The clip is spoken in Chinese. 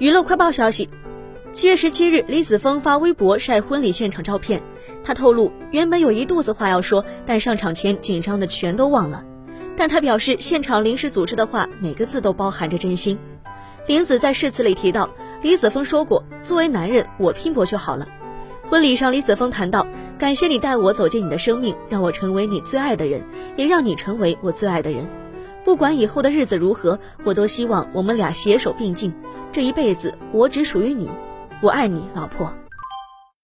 娱乐快报消息，七月十七日，李子峰发微博晒婚礼现场照片。他透露，原本有一肚子话要说，但上场前紧张的全都忘了。但他表示，现场临时组织的话，每个字都包含着真心。林子在誓词里提到，李子峰说过：“作为男人，我拼搏就好了。”婚礼上，李子峰谈到：“感谢你带我走进你的生命，让我成为你最爱的人，也让你成为我最爱的人。不管以后的日子如何，我都希望我们俩携手并进。”这一辈子，我只属于你，我爱你，老婆。